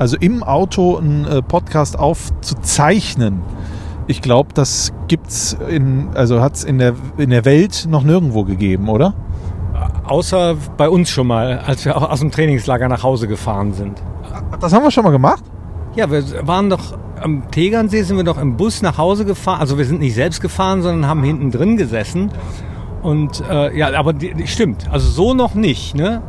Also im Auto einen äh, Podcast aufzuzeichnen. Ich glaube, das gibt's in, also hat es in der, in der Welt noch nirgendwo gegeben, oder? Außer bei uns schon mal, als wir auch aus dem Trainingslager nach Hause gefahren sind. Das haben wir schon mal gemacht? Ja, wir waren doch am Tegernsee, sind wir doch im Bus nach Hause gefahren. Also wir sind nicht selbst gefahren, sondern haben hinten drin gesessen. Und äh, ja, aber die, die, stimmt. Also so noch nicht, ne?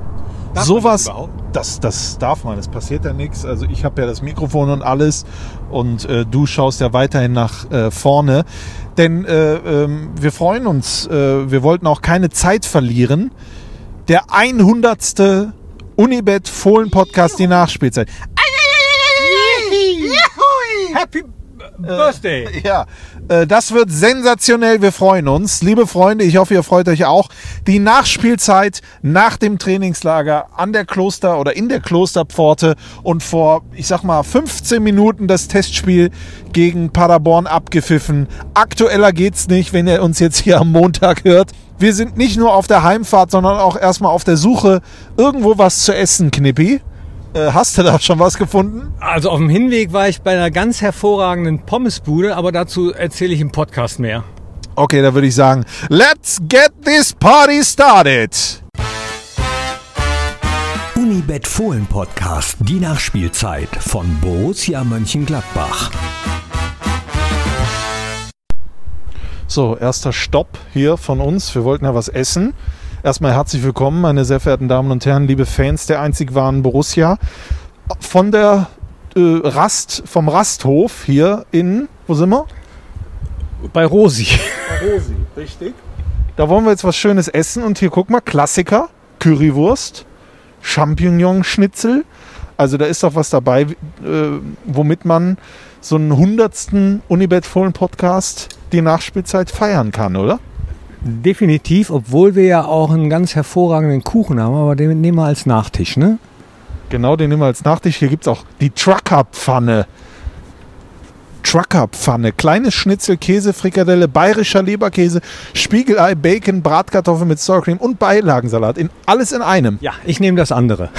Darf Sowas, das, das darf man, es passiert ja nichts. Also ich habe ja das Mikrofon und alles und äh, du schaust ja weiterhin nach äh, vorne. Denn äh, ähm, wir freuen uns, äh, wir wollten auch keine Zeit verlieren. Der 100. Unibet Fohlen Podcast, die Nachspielzeit. Happy Birthday! Äh, ja, äh, das wird sensationell. Wir freuen uns. Liebe Freunde, ich hoffe, ihr freut euch auch. Die Nachspielzeit nach dem Trainingslager an der Kloster oder in der Klosterpforte und vor, ich sag mal, 15 Minuten das Testspiel gegen Paderborn abgepfiffen. Aktueller geht's nicht, wenn ihr uns jetzt hier am Montag hört. Wir sind nicht nur auf der Heimfahrt, sondern auch erstmal auf der Suche irgendwo was zu essen, Knippi. Äh, hast du da schon was gefunden? Also auf dem Hinweg war ich bei einer ganz hervorragenden Pommesbude, aber dazu erzähle ich im Podcast mehr. Okay, da würde ich sagen, let's get this party started. Unibet Fohlen Podcast, die Nachspielzeit von Borussia Mönchengladbach. So, erster Stopp hier von uns. Wir wollten ja was essen. Erstmal herzlich willkommen, meine sehr verehrten Damen und Herren, liebe Fans der einzig wahren Borussia. Von der äh, Rast, vom Rasthof hier in, wo sind wir? Bei Rosi. Bei Rosi, richtig. Da wollen wir jetzt was Schönes essen und hier guck mal, Klassiker, Currywurst, Champignon-Schnitzel. Also da ist doch was dabei, äh, womit man so einen hundertsten Unibet-Vollen-Podcast die Nachspielzeit feiern kann, oder? Definitiv, obwohl wir ja auch einen ganz hervorragenden Kuchen haben, aber den nehmen wir als Nachtisch, ne? Genau, den nehmen wir als Nachtisch. Hier gibt es auch die Trucker-Pfanne. Trucker-Pfanne. Kleines Schnitzel, Käse, Frikadelle, bayerischer Leberkäse, Spiegelei, Bacon, Bratkartoffeln mit Sour Cream und Beilagensalat. In, alles in einem. Ja, ich nehme das andere.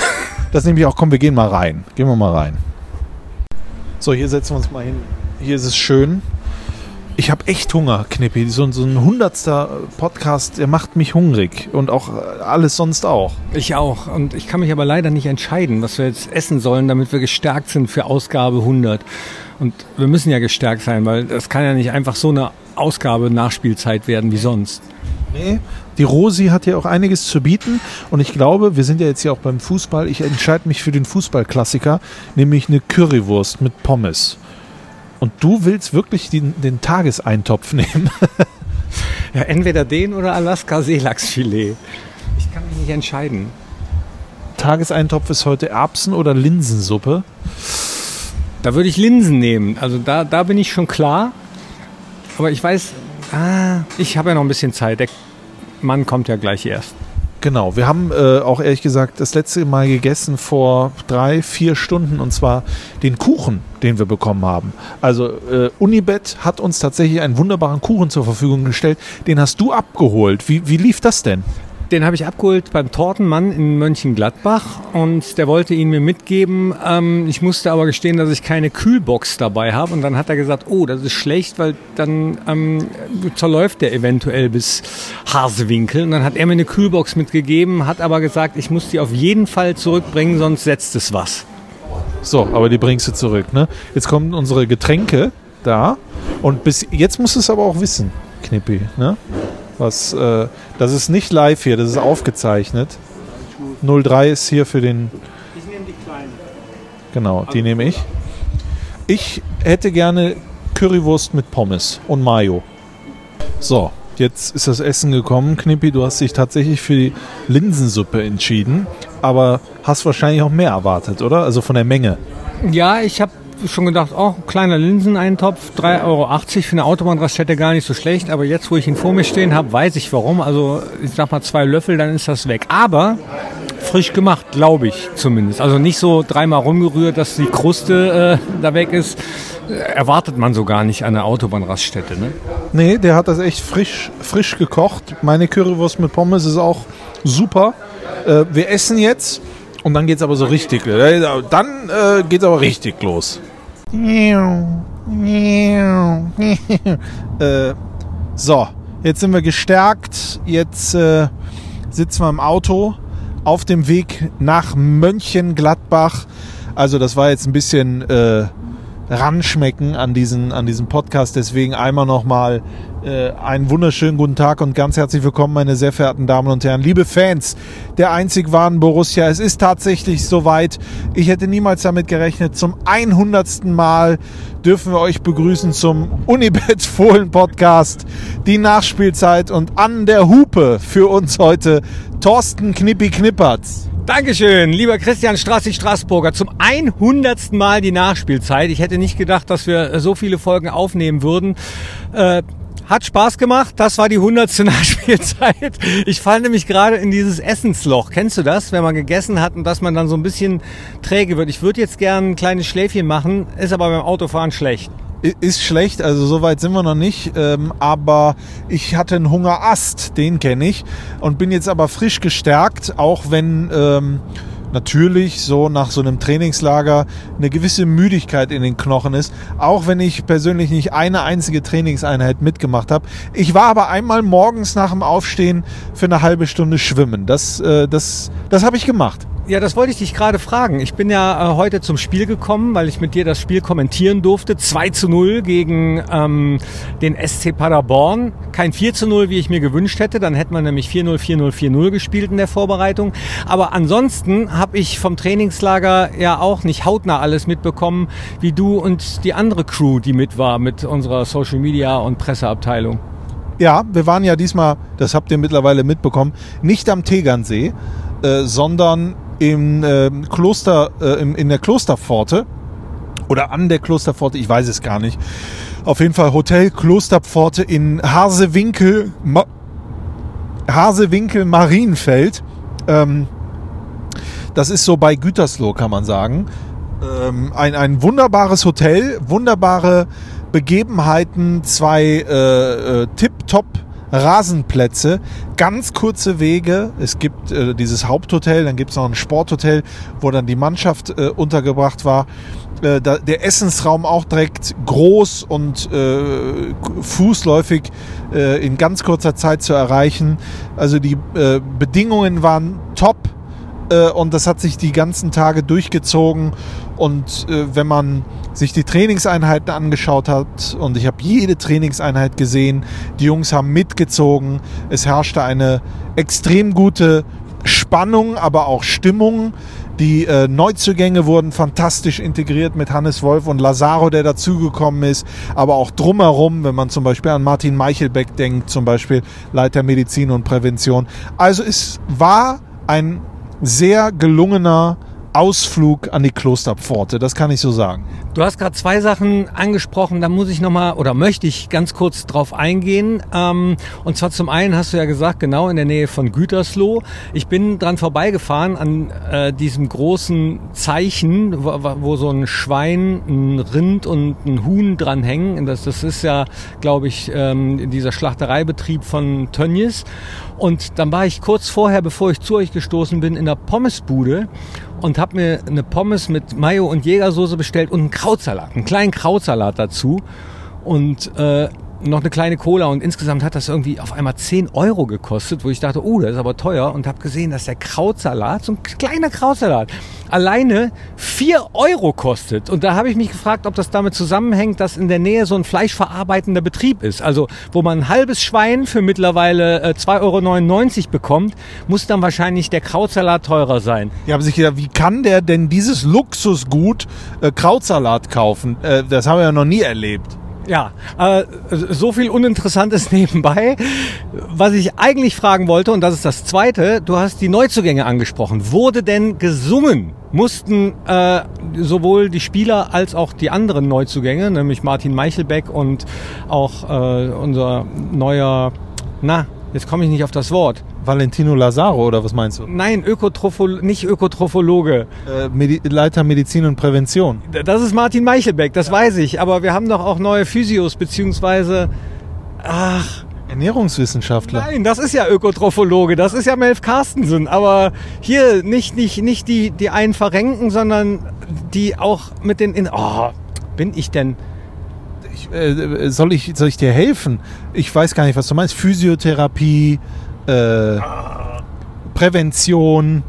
Das nehme ich auch. Komm, wir gehen mal rein. Gehen wir mal rein. So, hier setzen wir uns mal hin. Hier ist es schön. Ich habe echt Hunger, Knippi. So, so ein hundertster Podcast, der macht mich hungrig. Und auch alles sonst auch. Ich auch. Und ich kann mich aber leider nicht entscheiden, was wir jetzt essen sollen, damit wir gestärkt sind für Ausgabe 100. Und wir müssen ja gestärkt sein, weil das kann ja nicht einfach so eine Ausgabe Nachspielzeit werden wie sonst. Nee, die Rosi hat ja auch einiges zu bieten und ich glaube, wir sind ja jetzt hier auch beim Fußball. Ich entscheide mich für den Fußballklassiker, nämlich eine Currywurst mit Pommes. Und du willst wirklich den, den Tageseintopf nehmen? ja, entweder den oder Alaska Seelachsfilet. Ich kann mich nicht entscheiden. Tageseintopf ist heute Erbsen- oder Linsensuppe? Da würde ich Linsen nehmen. Also da, da bin ich schon klar. Aber ich weiß, ah, ich habe ja noch ein bisschen Zeit. Der Mann kommt ja gleich erst. Genau, wir haben äh, auch ehrlich gesagt das letzte Mal gegessen vor drei, vier Stunden und zwar den Kuchen, den wir bekommen haben. Also äh, Unibet hat uns tatsächlich einen wunderbaren Kuchen zur Verfügung gestellt. Den hast du abgeholt. Wie, wie lief das denn? Den habe ich abgeholt beim Tortenmann in Mönchengladbach und der wollte ihn mir mitgeben. Ähm, ich musste aber gestehen, dass ich keine Kühlbox dabei habe und dann hat er gesagt, oh, das ist schlecht, weil dann ähm, zerläuft der eventuell bis Hasewinkel. Und dann hat er mir eine Kühlbox mitgegeben, hat aber gesagt, ich muss die auf jeden Fall zurückbringen, sonst setzt es was. So, aber die bringst du zurück, ne? Jetzt kommen unsere Getränke da und bis jetzt musst du es aber auch wissen, Knippi, ne? Was, äh, das ist nicht live hier, das ist aufgezeichnet. 03 ist hier für den. Ich nehme die kleinen. Genau, die nehme ich. Ich hätte gerne Currywurst mit Pommes und Mayo. So, jetzt ist das Essen gekommen. Knippi, du hast dich tatsächlich für die Linsensuppe entschieden, aber hast wahrscheinlich auch mehr erwartet, oder? Also von der Menge. Ja, ich habe schon gedacht, oh, kleiner Linseneintopf, 3,80 Euro für eine Autobahnraststätte gar nicht so schlecht. Aber jetzt, wo ich ihn vor mir stehen habe, weiß ich warum. Also ich sag mal zwei Löffel, dann ist das weg. Aber frisch gemacht, glaube ich zumindest. Also nicht so dreimal rumgerührt, dass die Kruste äh, da weg ist. Erwartet man so gar nicht an der Autobahnraststätte, ne? Nee, der hat das echt frisch, frisch gekocht. Meine Currywurst mit Pommes ist auch super. Äh, wir essen jetzt Und dann geht's aber so richtig. äh, Dann äh, geht's aber richtig los. äh, so, jetzt sind wir gestärkt. Jetzt äh, sitzen wir im Auto auf dem Weg nach Mönchengladbach. Also das war jetzt ein bisschen äh, ranschmecken an diesen, an diesen Podcast. Deswegen einmal nochmal äh, einen wunderschönen guten Tag und ganz herzlich willkommen, meine sehr verehrten Damen und Herren. Liebe Fans der einzig wahren Borussia, es ist tatsächlich soweit. Ich hätte niemals damit gerechnet. Zum 100. Mal dürfen wir euch begrüßen zum Unibet Fohlen Podcast. Die Nachspielzeit und an der Hupe für uns heute Thorsten Knippi Knippertz. Dankeschön, lieber Christian Strassig Straßburger. Zum 100. Mal die Nachspielzeit. Ich hätte nicht gedacht, dass wir so viele Folgen aufnehmen würden. Äh, hat Spaß gemacht. Das war die 100. Nachspielzeit. Ich falle nämlich gerade in dieses Essensloch. Kennst du das? Wenn man gegessen hat und dass man dann so ein bisschen träge wird. Ich würde jetzt gerne ein kleines Schläfchen machen, ist aber beim Autofahren schlecht. Ist schlecht, also so weit sind wir noch nicht. Ähm, aber ich hatte einen Hungerast, den kenne ich. Und bin jetzt aber frisch gestärkt, auch wenn ähm, natürlich so nach so einem Trainingslager eine gewisse Müdigkeit in den Knochen ist. Auch wenn ich persönlich nicht eine einzige Trainingseinheit mitgemacht habe. Ich war aber einmal morgens nach dem Aufstehen für eine halbe Stunde schwimmen. Das, äh, das, das habe ich gemacht. Ja, das wollte ich dich gerade fragen. Ich bin ja äh, heute zum Spiel gekommen, weil ich mit dir das Spiel kommentieren durfte. 2 zu 0 gegen ähm, den SC Paderborn. Kein 4 zu 0, wie ich mir gewünscht hätte. Dann hätten wir nämlich 4-0, 4-0, 4-0 gespielt in der Vorbereitung. Aber ansonsten habe ich vom Trainingslager ja auch nicht hautnah alles mitbekommen, wie du und die andere Crew, die mit war, mit unserer Social Media und Presseabteilung. Ja, wir waren ja diesmal, das habt ihr mittlerweile mitbekommen, nicht am Tegernsee, äh, sondern im äh, Kloster, äh, im, in der Klosterpforte oder an der Klosterpforte, ich weiß es gar nicht. Auf jeden Fall Hotel Klosterpforte in Hasewinkel, Ma Hasewinkel Marienfeld. Ähm, das ist so bei Gütersloh, kann man sagen. Ähm, ein, ein wunderbares Hotel, wunderbare Begebenheiten, zwei äh, äh, Tip-Top Rasenplätze, ganz kurze Wege. Es gibt äh, dieses Haupthotel, dann gibt es noch ein Sporthotel, wo dann die Mannschaft äh, untergebracht war. Äh, da, der Essensraum auch direkt groß und äh, fußläufig äh, in ganz kurzer Zeit zu erreichen. Also die äh, Bedingungen waren top und das hat sich die ganzen Tage durchgezogen. Und äh, wenn man sich die Trainingseinheiten angeschaut hat, und ich habe jede Trainingseinheit gesehen, die Jungs haben mitgezogen, es herrschte eine extrem gute Spannung, aber auch Stimmung. Die äh, Neuzugänge wurden fantastisch integriert mit Hannes Wolf und Lazaro, der dazugekommen ist, aber auch drumherum, wenn man zum Beispiel an Martin Meichelbeck denkt, zum Beispiel Leiter Medizin und Prävention. Also es war ein sehr gelungener Ausflug an die Klosterpforte, das kann ich so sagen. Du hast gerade zwei Sachen angesprochen, da muss ich nochmal oder möchte ich ganz kurz drauf eingehen. Ähm, und zwar zum einen hast du ja gesagt, genau in der Nähe von Gütersloh. Ich bin dran vorbeigefahren an äh, diesem großen Zeichen, wo, so ein Schwein, ein Rind und ein Huhn dranhängen. Das, das ist ja, glaube ich, ähm, dieser Schlachtereibetrieb von Tönnies. Und dann war ich kurz vorher, bevor ich zu euch gestoßen bin, in der Pommesbude und habe mir eine Pommes mit Mayo und Jägersoße bestellt und einen Krautsalat, einen kleinen Krautsalat dazu. Und äh, noch eine kleine Cola und insgesamt hat das irgendwie auf einmal 10 Euro gekostet, wo ich dachte, oh, das ist aber teuer und habe gesehen, dass der Krautsalat, so ein kleiner Krautsalat, alleine 4 Euro kostet. Und da habe ich mich gefragt, ob das damit zusammenhängt, dass in der Nähe so ein fleischverarbeitender Betrieb ist. Also wo man ein halbes Schwein für mittlerweile äh, 2,99 Euro bekommt, muss dann wahrscheinlich der Krautsalat teurer sein. Die haben sich gedacht, wie kann der denn dieses Luxusgut äh, Krautsalat kaufen? Äh, das haben wir ja noch nie erlebt. Ja, äh, so viel Uninteressantes nebenbei. Was ich eigentlich fragen wollte, und das ist das Zweite, du hast die Neuzugänge angesprochen. Wurde denn gesungen? Mussten äh, sowohl die Spieler als auch die anderen Neuzugänge, nämlich Martin Meichelbeck und auch äh, unser neuer, na, jetzt komme ich nicht auf das Wort. Valentino Lazaro oder was meinst du? Nein, Ökotrophol nicht Ökotrophologe. Äh, Medi Leiter Medizin und Prävention. Das ist Martin Meichelbeck, das weiß ich. Aber wir haben doch auch neue Physios, beziehungsweise, ach, Ernährungswissenschaftler. Nein, das ist ja Ökotrophologe, das ist ja Melf Carstensen. Aber hier nicht, nicht, nicht die, die einen verrenken, sondern die auch mit den. In oh, bin ich denn? Ich, äh, soll, ich, soll ich dir helfen? Ich weiß gar nicht, was du meinst. Physiotherapie, äh, Prävention.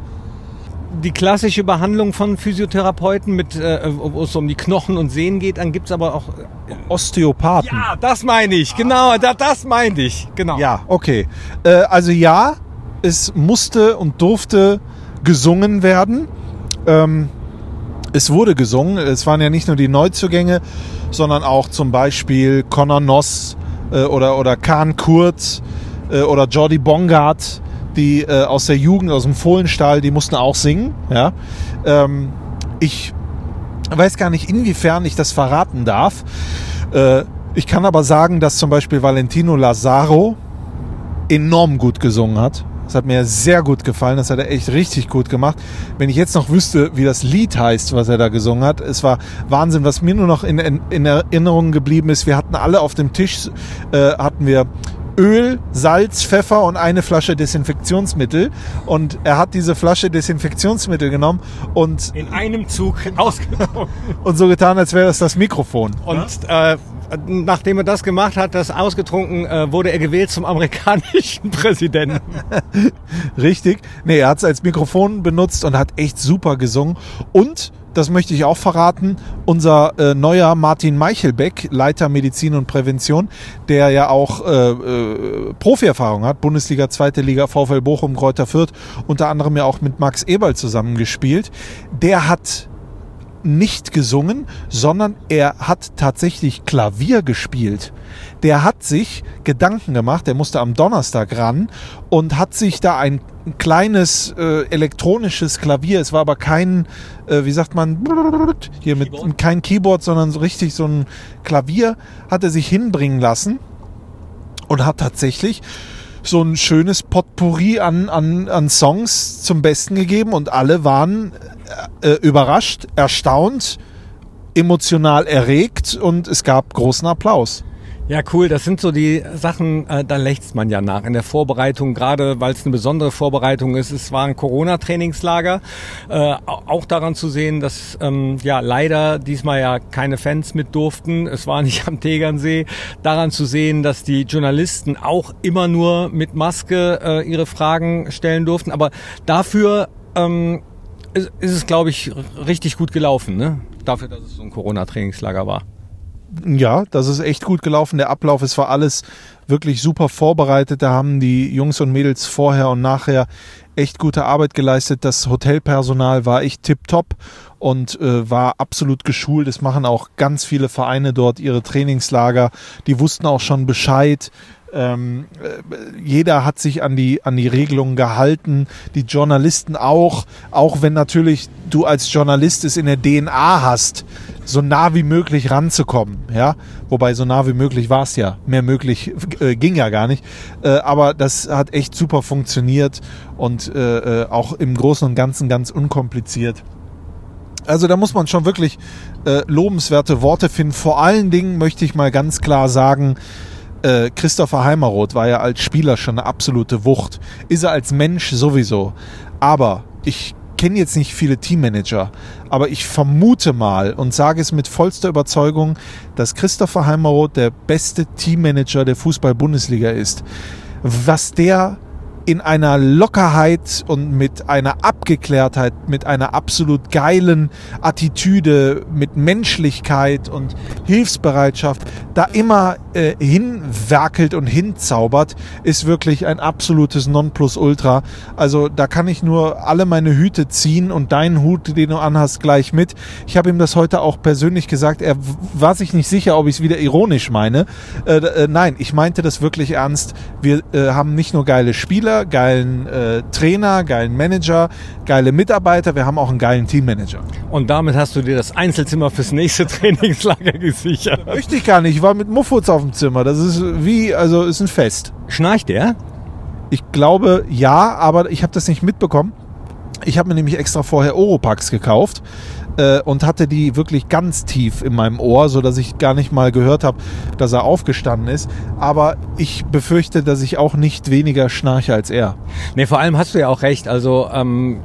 Die klassische Behandlung von Physiotherapeuten, mit, äh, wo es um die Knochen und Sehnen geht, dann gibt's aber auch. Osteopathen. Ja, das meine ich, genau, da, das meine ich, genau. Ja, okay. Äh, also ja, es musste und durfte gesungen werden. Ähm, es wurde gesungen. Es waren ja nicht nur die Neuzugänge, sondern auch zum Beispiel Conor Noss äh, oder, oder Kahn Kurz äh, oder Jordi Bongard, die äh, aus der Jugend, aus dem Fohlenstall, die mussten auch singen. Ja? Ähm, ich weiß gar nicht, inwiefern ich das verraten darf. Äh, ich kann aber sagen, dass zum Beispiel Valentino Lazaro enorm gut gesungen hat. Das hat mir sehr gut gefallen. Das hat er echt richtig gut gemacht. Wenn ich jetzt noch wüsste, wie das Lied heißt, was er da gesungen hat, es war Wahnsinn. Was mir nur noch in, in, in Erinnerung geblieben ist, wir hatten alle auf dem Tisch, äh, hatten wir Öl, Salz, Pfeffer und eine Flasche Desinfektionsmittel. Und er hat diese Flasche Desinfektionsmittel genommen und In einem Zug ausgenommen. und so getan, als wäre das das Mikrofon. Und äh, nachdem er das gemacht hat, das ausgetrunken, äh, wurde er gewählt zum amerikanischen Präsidenten. Richtig. Nee, er hat es als Mikrofon benutzt und hat echt super gesungen. Und, das möchte ich auch verraten, unser äh, neuer Martin Meichelbeck, Leiter Medizin und Prävention, der ja auch äh, äh, Profierfahrung hat, Bundesliga, Zweite Liga, VfL Bochum, Kräuter Fürth, unter anderem ja auch mit Max Eberl zusammengespielt, der hat nicht gesungen, sondern er hat tatsächlich Klavier gespielt. Der hat sich Gedanken gemacht, der musste am Donnerstag ran und hat sich da ein kleines äh, elektronisches Klavier, es war aber kein, äh, wie sagt man, hier mit Keyboard? kein Keyboard, sondern so richtig so ein Klavier, hat er sich hinbringen lassen und hat tatsächlich so ein schönes Potpourri an, an, an Songs zum Besten gegeben und alle waren äh, überrascht, erstaunt, emotional erregt und es gab großen Applaus. Ja, cool. Das sind so die Sachen, äh, da lächzt man ja nach. In der Vorbereitung, gerade weil es eine besondere Vorbereitung ist. Es war ein Corona-Trainingslager. Äh, au- auch daran zu sehen, dass ähm, ja leider diesmal ja keine Fans mit durften. Es war nicht am Tegernsee. Daran zu sehen, dass die Journalisten auch immer nur mit Maske äh, ihre Fragen stellen durften. Aber dafür ähm, ist, ist es, glaube ich, richtig gut gelaufen. Ne? Dafür, dass es so ein Corona-Trainingslager war. Ja, das ist echt gut gelaufen. Der Ablauf, es war alles wirklich super vorbereitet. Da haben die Jungs und Mädels vorher und nachher echt gute Arbeit geleistet. Das Hotelpersonal war echt tipptopp und äh, war absolut geschult. Es machen auch ganz viele Vereine dort ihre Trainingslager. Die wussten auch schon Bescheid. Ähm, äh, jeder hat sich an die, an die Regelungen gehalten, die Journalisten auch, auch wenn natürlich du als Journalist es in der DNA hast, so nah wie möglich ranzukommen, ja, wobei so nah wie möglich war es ja, mehr möglich äh, ging ja gar nicht, äh, aber das hat echt super funktioniert und äh, äh, auch im Großen und Ganzen ganz unkompliziert. Also da muss man schon wirklich äh, lobenswerte Worte finden. Vor allen Dingen möchte ich mal ganz klar sagen, äh, Christopher Heimeroth war ja als Spieler schon eine absolute Wucht. Ist er als Mensch sowieso. Aber ich kenne jetzt nicht viele Teammanager, aber ich vermute mal und sage es mit vollster Überzeugung, dass Christopher Heimeroth der beste Teammanager der Fußball-Bundesliga ist. Was der in einer Lockerheit und mit einer Abgeklärtheit, mit einer absolut geilen Attitüde, mit Menschlichkeit und Hilfsbereitschaft da immer äh, hinwerkelt und hinzaubert, ist wirklich ein absolutes Nonplusultra. Also da kann ich nur alle meine Hüte ziehen und deinen Hut, den du anhast, gleich mit. Ich habe ihm das heute auch persönlich gesagt. Er war sich nicht sicher, ob ich es wieder ironisch meine. Äh, äh, nein, ich meinte das wirklich ernst. Wir äh, haben nicht nur geile Spieler, geilen äh, Trainer, geilen Manager, geile Mitarbeiter, wir haben auch einen geilen Teammanager. Und damit hast du dir das Einzelzimmer fürs nächste Trainingslager gesichert. Möchte ich gar nicht. Ich war mit Muffutz auf dem Zimmer. Das ist wie, also ist ein Fest. Schnarcht der? Ich glaube ja, aber ich habe das nicht mitbekommen. Ich habe mir nämlich extra vorher Oropax gekauft, äh, und hatte die wirklich ganz tief in meinem Ohr, so dass ich gar nicht mal gehört habe, dass er aufgestanden ist. Aber ich befürchte, dass ich auch nicht weniger schnarche als er. Nee, vor allem hast du ja auch recht. Also ähm,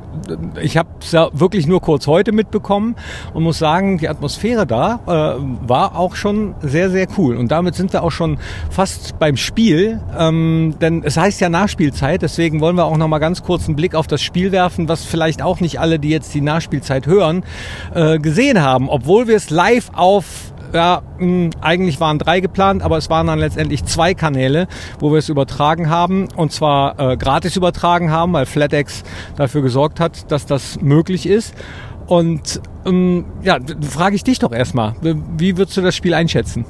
ich habe es ja wirklich nur kurz heute mitbekommen und muss sagen, die Atmosphäre da äh, war auch schon sehr, sehr cool. Und damit sind wir auch schon fast beim Spiel. Ähm, denn es heißt ja Nachspielzeit, deswegen wollen wir auch noch mal ganz kurz einen Blick auf das Spiel werfen, was vielleicht auch nicht alle, die jetzt die Nachspielzeit hören, äh, gesehen haben, obwohl wir es live auf ja, mh, eigentlich waren drei geplant, aber es waren dann letztendlich zwei Kanäle, wo wir es übertragen haben und zwar äh, gratis übertragen haben, weil FlatEx dafür gesorgt hat, dass das möglich ist. Und ähm, ja, frage ich dich doch erstmal, wie würdest du das Spiel einschätzen?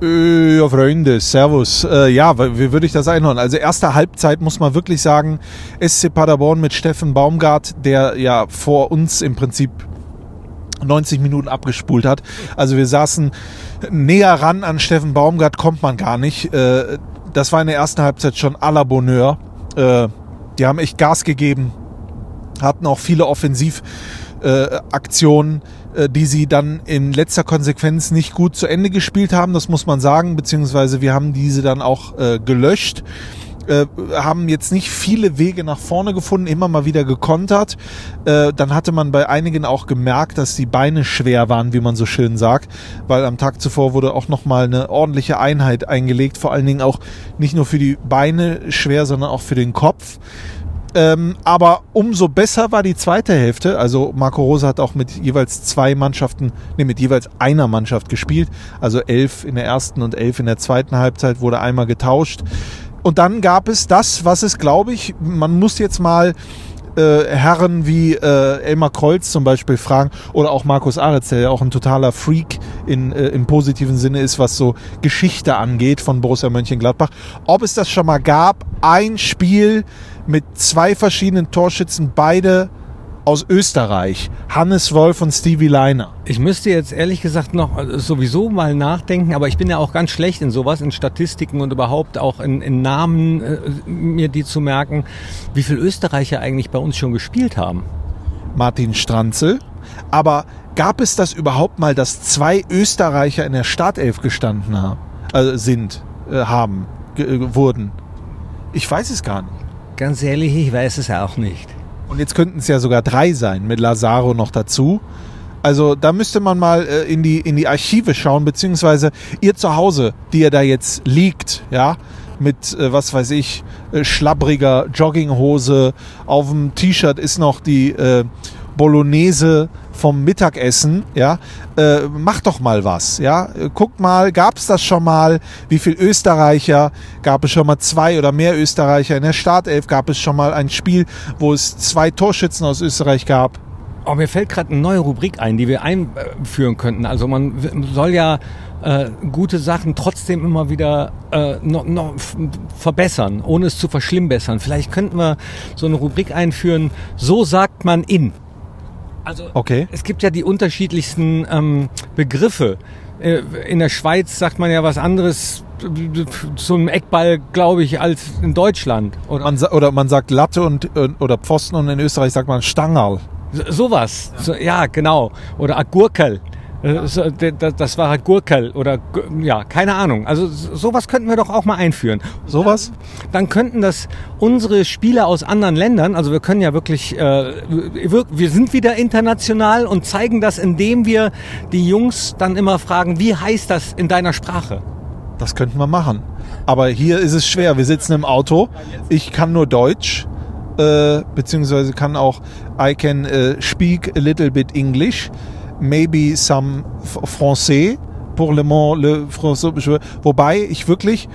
Äh, Ja, Freunde, Servus. Äh, ja, wie würde ich das einordnen? Also erste Halbzeit muss man wirklich sagen, SC Paderborn mit Steffen Baumgart, der ja vor uns im Prinzip 90 Minuten abgespult hat. Also wir saßen näher ran an Steffen Baumgart, kommt man gar nicht. Äh, das war in der ersten Halbzeit schon à la Bonheur. Äh, die haben echt Gas gegeben, hatten auch viele Offensivaktionen, äh, die sie dann in letzter Konsequenz nicht gut zu Ende gespielt haben, das muss man sagen, beziehungsweise wir haben diese dann auch gelöscht. Äh, haben jetzt nicht viele Wege nach vorne gefunden, immer mal wieder gekontert. Äh, dann hatte man bei einigen auch gemerkt, dass die Beine schwer waren, wie man so schön sagt, weil am Tag zuvor wurde auch nochmal eine ordentliche Einheit eingelegt, vor allen Dingen auch nicht nur für die Beine schwer, sondern auch für den Kopf. Ähm, aber umso besser war die zweite Hälfte. Also Marco Rose hat auch mit jeweils zwei Mannschaften, nee, mit jeweils einer Mannschaft gespielt. Also elf in der ersten und elf in der zweiten Halbzeit wurde einmal getauscht. Und dann gab es das, was es, glaube ich, man muss jetzt mal äh, Herren wie äh, Elmar Kreuz zum Beispiel fragen oder auch Markus Aretz, der ja auch ein totaler Freak in, äh, im positiven Sinne ist, was so Geschichte angeht von Borussia Mönchengladbach, ob es das schon mal gab, ein Spiel mit zwei verschiedenen Torschützen, beide aus Österreich, Hannes Wolf und Stevie Leiner. Ich müsste jetzt ehrlich gesagt noch äh, sowieso mal nachdenken, aber ich bin ja auch ganz schlecht in sowas, in Statistiken und überhaupt auch in, in Namen, äh, mir die zu merken, wie viele Österreicher eigentlich bei uns schon gespielt haben. Martin Stranzel. Aber gab es das überhaupt mal, dass zwei Österreicher in der Startelf gestanden haben, also sind, äh, haben, äh, wurden? Ich weiß es gar nicht. Ganz ehrlich, ich weiß es auch nicht. Und jetzt könnten es ja sogar drei sein, mit Lazaro noch dazu. Also da müsste man mal äh, in, die, in die Archive schauen, beziehungsweise ihr zu Hause, die ihr da jetzt liegt, ja, mit, äh, was weiß ich, äh, schlabbriger Jogginghose, auf dem T-Shirt ist noch die äh, Bolognese vom Mittagessen, ja, äh, macht doch mal was, ja, guckt mal, gab es das schon mal, wie viel Österreicher, gab es schon mal zwei oder mehr Österreicher in der Startelf, gab es schon mal ein Spiel, wo es zwei Torschützen aus Österreich gab, Oh, mir fällt gerade eine neue Rubrik ein, die wir einführen könnten. Also man soll ja äh, gute Sachen trotzdem immer wieder äh, noch, noch verbessern, ohne es zu verschlimmbessern. Vielleicht könnten wir so eine Rubrik einführen, so sagt man in. Also Okay. es gibt ja die unterschiedlichsten ähm, Begriffe. Äh, In der Schweiz sagt man ja was anderes zum Eckball, glaube ich, als in Deutschland. Oder man, oder man sagt Latte und, äh, oder Pfosten und in Österreich sagt man Stangerl. So- Sowas. So, ja, genau. Oder Agurkel. Äh, Das war Agurkel oder ja, keine Ahnung. Also so- sowas könnten wir doch auch mal einführen. Sowas? Dann könnten das unsere Spieler aus anderen Ländern, also wir können ja wirklich, äh, wir wir sind wieder international und zeigen das, indem wir die Jungs dann immer fragen, wie heißt das in deiner Sprache? Das könnten wir machen. Aber hier ist es schwer. Wir sitzen im Auto. Ich kann nur Deutsch. Äh, beziehungsweise kann auch I can äh, speak a little bit English. Maybe some Français. Pour le moment le français. Wobei ich wirklich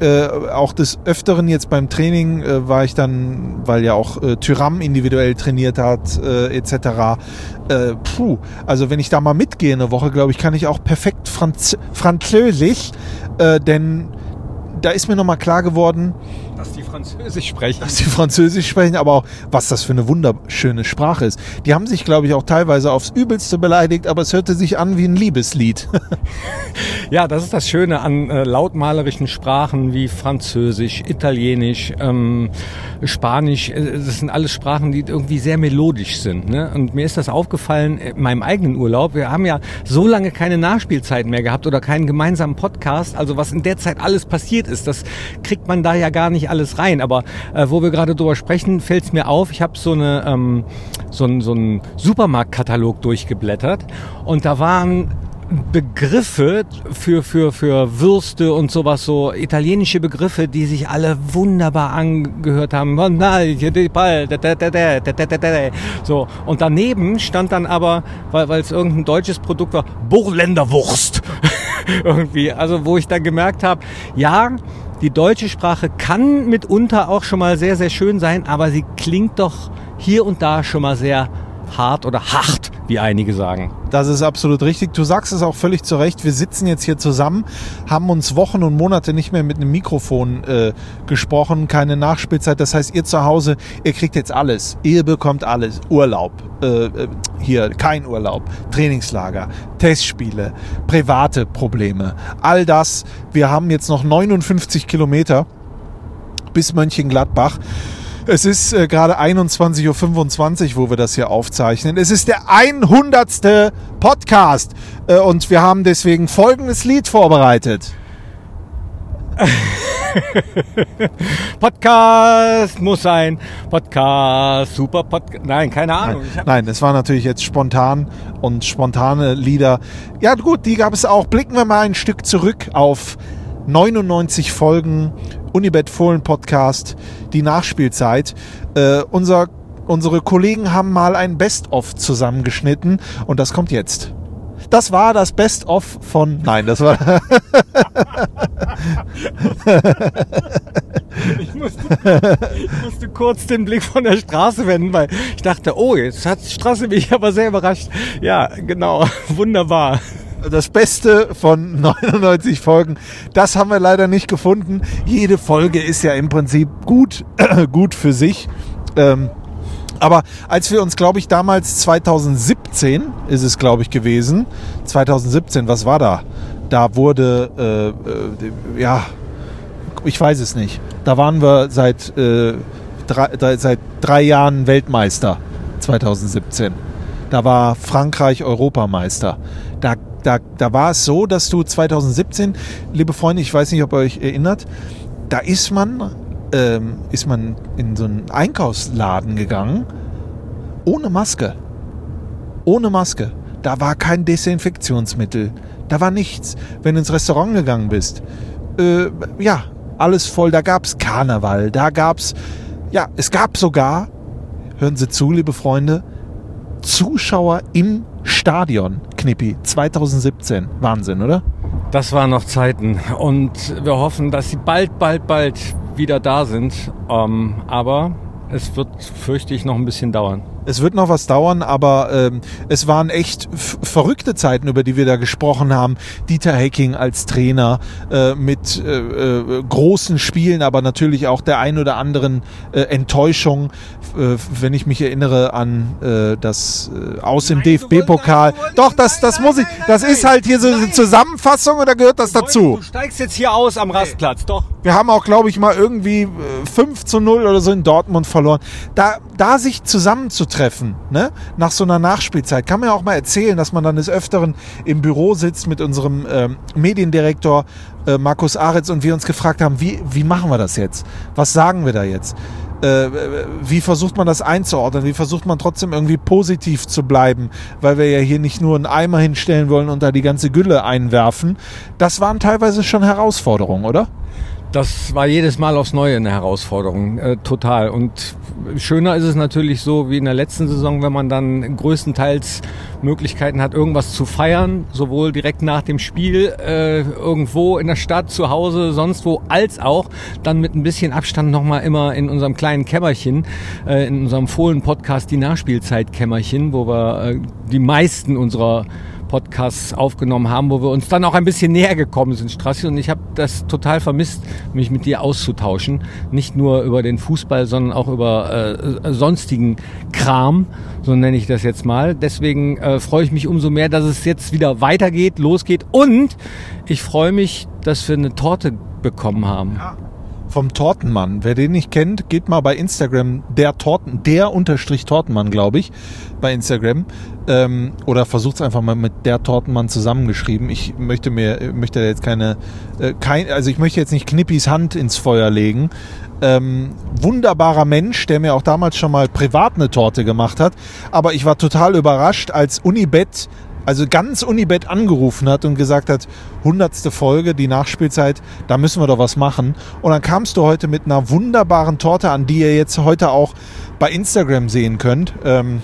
äh, auch des Öfteren jetzt beim Training äh, war ich dann, weil ja auch äh, Tyram individuell trainiert hat, äh, etc. Äh, puh, also wenn ich da mal mitgehe eine Woche, glaube ich, kann ich auch perfekt Franz Französisch, äh, denn da ist mir nochmal klar geworden, Dass die Französisch sprechen. dass die Französisch sprechen, aber auch, was das für eine wunderschöne Sprache ist. Die haben sich, glaube ich, auch teilweise aufs Übelste beleidigt, aber es hörte sich an wie ein Liebeslied. Ja, das ist das Schöne an äh, lautmalerischen Sprachen wie Französisch, Italienisch, ähm, Spanisch. Äh, Das sind alles Sprachen, die irgendwie sehr melodisch sind. Ne? Und mir ist das aufgefallen in meinem eigenen Urlaub. Wir haben ja so lange keine Nachspielzeit mehr gehabt oder keinen gemeinsamen Podcast. Also was in der Zeit alles passiert ist, das kriegt man da ja gar nicht alles rein. Aber äh, wo wir gerade drüber sprechen, fällt es mir auf. Ich habe so eine ähm, so einen so einen Supermarktkatalog durchgeblättert und da waren Begriffe für, für, für Würste und sowas, so italienische Begriffe, die sich alle wunderbar angehört haben. So, und daneben stand dann aber, weil weil es irgendein deutsches Produkt war, Burländerwurst. Irgendwie, also wo ich dann gemerkt habe, ja, die deutsche Sprache kann mitunter auch schon mal sehr, sehr schön sein, aber sie klingt doch hier und da schon mal sehr hart oder hart, wie einige sagen. Das ist absolut richtig. Du sagst es auch völlig zu Recht. Wir sitzen jetzt hier zusammen, haben uns Wochen und Monate nicht mehr mit einem Mikrofon äh, gesprochen, keine Nachspielzeit. Das heißt, ihr zu Hause, ihr kriegt jetzt alles. Ihr bekommt alles. Urlaub, äh, äh, hier kein Urlaub, Trainingslager, Testspiele, private Probleme. All das. Wir haben jetzt noch 59 Kilometer bis Mönchengladbach. Es ist äh, gerade 21.25 Uhr, wo wir das hier aufzeichnen. Es ist der 100. Podcast äh, und wir haben deswegen folgendes Lied vorbereitet. Podcast muss sein. Podcast, super Podcast. Nein, keine Ahnung. Hab- Nein, es war natürlich jetzt spontan und spontane Lieder. Ja gut, die gab es auch. Blicken wir mal ein Stück zurück auf 99 Folgen Unibet Fohlen Podcast, die Nachspielzeit. Äh, unser, unsere Kollegen haben mal ein Best-of zusammengeschnitten und das kommt jetzt. Das war das Best-of von. Nein, das war. Ich musste, ich musste kurz den Blick von der Straße wenden, weil ich dachte, oh, jetzt hat die Straße mich aber sehr überrascht. Ja, genau. Wunderbar. Das Beste von 99 Folgen, das haben wir leider nicht gefunden. Jede Folge ist ja im Prinzip gut, gut für sich. Ähm, aber als wir uns, glaube ich, damals 2017 ist es, glaube ich, gewesen. 2017, was war da? Da wurde, äh, äh, ja, ich weiß es nicht. Da waren wir seit, äh, drei, seit drei Jahren Weltmeister. 2017. Da war Frankreich Europameister. Da, da, da war es so, dass du 2017, liebe Freunde, ich weiß nicht, ob ihr euch erinnert, da ist man, ähm, ist man in so einen Einkaufsladen gegangen, ohne Maske. Ohne Maske. Da war kein Desinfektionsmittel. Da war nichts. Wenn du ins Restaurant gegangen bist, äh, ja, alles voll. Da gab es Karneval. Da gab es, ja, es gab sogar, hören Sie zu, liebe Freunde, Zuschauer im Stadion, Knippi, 2017. Wahnsinn, oder? Das waren noch Zeiten und wir hoffen, dass sie bald, bald, bald wieder da sind. Ähm, aber es wird, fürchte ich, noch ein bisschen dauern. Es wird noch was dauern, aber ähm, es waren echt verrückte Zeiten, über die wir da gesprochen haben. Dieter Hecking als Trainer äh, mit äh, äh, großen Spielen, aber natürlich auch der ein oder anderen äh, Enttäuschung. Äh, wenn ich mich erinnere an äh, das aus dem DFB-Pokal. Doch, das, das muss ich. Das ist halt hier so eine Zusammenfassung oder gehört das dazu? Du steigst jetzt hier aus am Rastplatz, doch. Wir haben auch, glaube ich, mal irgendwie äh, 5 zu 0 oder so in Dortmund verloren. Da, da sich zusammenzutreffen, ne, nach so einer Nachspielzeit, kann man ja auch mal erzählen, dass man dann des Öfteren im Büro sitzt mit unserem ähm, Mediendirektor äh, Markus Aretz und wir uns gefragt haben, wie, wie machen wir das jetzt? Was sagen wir da jetzt? Äh, wie versucht man das einzuordnen? Wie versucht man trotzdem irgendwie positiv zu bleiben? Weil wir ja hier nicht nur einen Eimer hinstellen wollen und da die ganze Gülle einwerfen. Das waren teilweise schon Herausforderungen, oder? Das war jedes Mal aufs Neue eine Herausforderung, äh, total. Und schöner ist es natürlich so wie in der letzten Saison, wenn man dann größtenteils Möglichkeiten hat, irgendwas zu feiern, sowohl direkt nach dem Spiel äh, irgendwo in der Stadt, zu Hause, sonst wo, als auch dann mit ein bisschen Abstand nochmal immer in unserem kleinen Kämmerchen, äh, in unserem Fohlen-Podcast die Nachspielzeit-Kämmerchen, wo wir äh, die meisten unserer Podcasts aufgenommen haben, wo wir uns dann auch ein bisschen näher gekommen sind, Strassi. Und ich habe das total vermisst, mich mit dir auszutauschen. Nicht nur über den Fußball, sondern auch über äh, sonstigen Kram, so nenne ich das jetzt mal. Deswegen äh, freue ich mich umso mehr, dass es jetzt wieder weitergeht, losgeht. Und ich freue mich, dass wir eine Torte bekommen haben. Ja vom Tortenmann. Wer den nicht kennt, geht mal bei Instagram der Torten, der unterstrich Tortenmann, glaube ich, bei Instagram. Ähm, oder versucht es einfach mal mit der Tortenmann zusammengeschrieben. Ich möchte mir, möchte jetzt keine, äh, kein, also ich möchte jetzt nicht Knippis Hand ins Feuer legen. Ähm, wunderbarer Mensch, der mir auch damals schon mal privat eine Torte gemacht hat. Aber ich war total überrascht, als Unibet also ganz Unibet angerufen hat und gesagt hat, hundertste Folge, die Nachspielzeit, da müssen wir doch was machen. Und dann kamst du heute mit einer wunderbaren Torte an, die ihr jetzt heute auch bei Instagram sehen könnt. Ähm,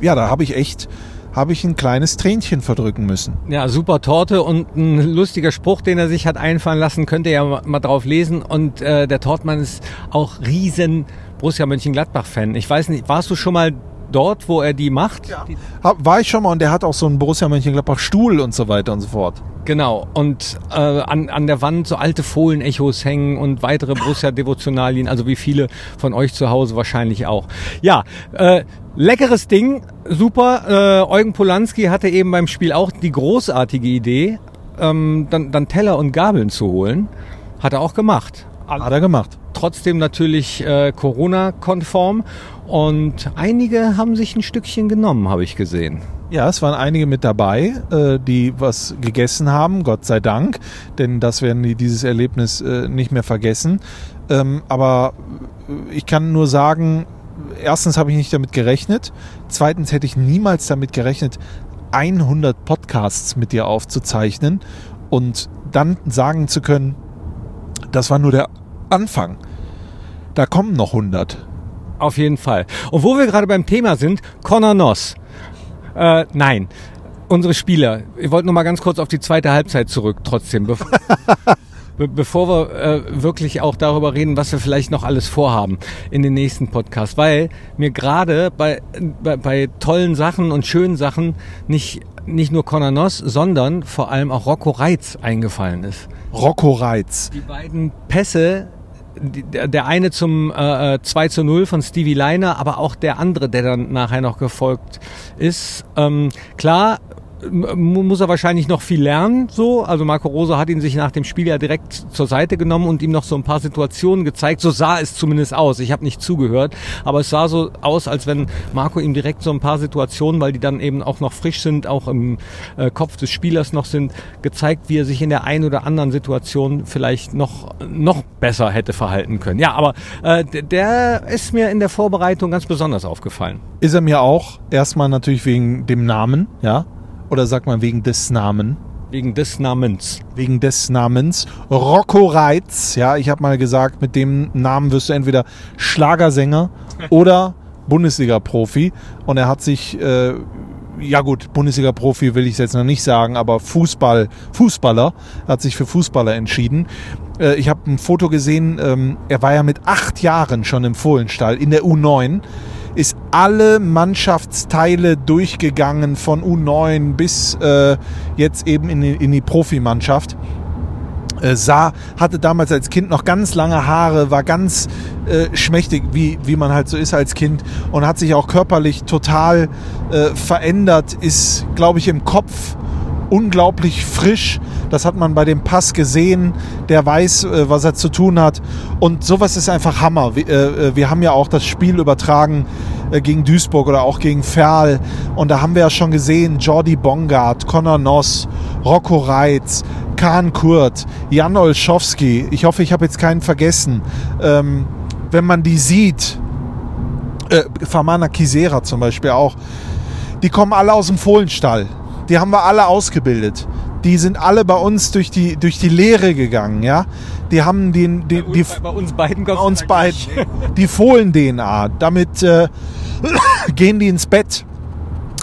ja, da habe ich echt habe ich ein kleines Tränchen verdrücken müssen. Ja, super Torte und ein lustiger Spruch, den er sich hat einfallen lassen, könnt ihr ja mal drauf lesen. Und äh, der Tortmann ist auch riesen Borussia Mönchengladbach-Fan. Ich weiß nicht, warst du schon mal dort, wo er die macht? Ja. War ich schon mal und der hat auch so einen Borussia Mönchengladbach Stuhl und so weiter und so fort. Genau, und äh, an, an der Wand so alte Fohlen-Echos hängen und weitere Borussia-Devotionalien, also wie viele von euch zu Hause wahrscheinlich auch. Ja, äh, leckeres Ding, super. Äh, Eugen Polanski hatte eben beim Spiel auch die großartige Idee, ähm, dann, dann Teller und Gabeln zu holen. Hat er auch gemacht. Hat er gemacht. Trotzdem natürlich äh, Corona-konform. Und einige haben sich ein Stückchen genommen, habe ich gesehen. Ja, es waren einige mit dabei, äh, die was gegessen haben, Gott sei Dank, denn das werden die dieses Erlebnis äh, nicht mehr vergessen. Ähm, aber ich kann nur sagen, erstens habe ich nicht damit gerechnet, zweitens hätte ich niemals damit gerechnet, 100 Podcasts mit dir aufzuzeichnen und dann sagen zu können, das war nur der Anfang. Da kommen noch 100. Auf jeden Fall. Und wo wir gerade beim Thema sind, Connor Noss. Äh, nein, unsere Spieler. Ich wollte noch mal ganz kurz auf die zweite Halbzeit zurück, trotzdem. Be be bevor wir äh, wirklich auch darüber reden, was wir vielleicht noch alles vorhaben in den nächsten Podcast. Weil mir gerade bei, bei, bei tollen Sachen und schönen Sachen nicht, nicht nur Connor Noss, sondern vor allem auch Rocco Reitz eingefallen ist. Rocco Reitz. Die beiden Pässe der eine zum äh, 2 äh, zu 0 von Stevie Leiner, aber auch der andere, der dann nachher noch gefolgt ist. Ähm, klar, muss er wahrscheinlich noch viel lernen, so. Also Marco Rosa hat ihn sich nach dem Spiel ja direkt zur Seite genommen und ihm noch so ein paar Situationen gezeigt. So sah es zumindest aus. Ich habe nicht zugehört, aber es sah so aus, als wenn Marco ihm direkt so ein paar Situationen, weil die dann eben auch noch frisch sind, auch im äh, Kopf des Spielers noch sind, gezeigt, wie er sich in der einen oder anderen Situation vielleicht noch noch besser hätte verhalten können. Ja, aber äh, der ist mir in der Vorbereitung ganz besonders aufgefallen. Ist er mir auch. Erstmal natürlich wegen dem Namen, ja. Oder sagt man wegen des Namen? Wegen des Namens. Wegen des Namens. Rocco Reitz. Ja, ich habe mal gesagt, mit dem Namen wirst du entweder Schlagersänger oder Bundesliga-Profi. Und er hat sich, äh, ja gut, Bundesliga-Profi will ich jetzt noch nicht sagen, aber Fußball, Fußballer, hat sich für Fußballer entschieden. Äh, ich habe ein Foto gesehen, ähm, er war ja mit acht Jahren schon im Fohlenstall in der U9 ist alle Mannschaftsteile durchgegangen von U9 bis äh, jetzt eben in die, in die Profimannschaft. Äh, sah, hatte damals als Kind noch ganz lange Haare, war ganz äh, schmächtig, wie, wie man halt so ist als Kind und hat sich auch körperlich total äh, verändert, ist, glaube ich, im Kopf unglaublich frisch. Das hat man bei dem Pass gesehen. Der weiß, äh, was er zu tun hat. Und sowas ist einfach Hammer. Wir, äh, äh, haben ja auch das Spiel übertragen gegen Duisburg oder auch gegen Ferl. Und da haben wir ja schon gesehen, Jordi Bongard, Conor Noss, Rocco Reitz, Kahn Kurt, Jan Olschowski. Ich hoffe, ich habe jetzt keinen vergessen. Ähm, wenn man die sieht, äh, Famana Kisera zum Beispiel auch, die kommen alle aus dem Fohlenstall die haben wir alle ausgebildet. Die sind alle bei uns durch die, durch die Lehre gegangen, ja. Die haben den, die, bei, die, bei uns beiden, bei uns beiden, die Fohlen-DNA. Damit äh, gehen die ins Bett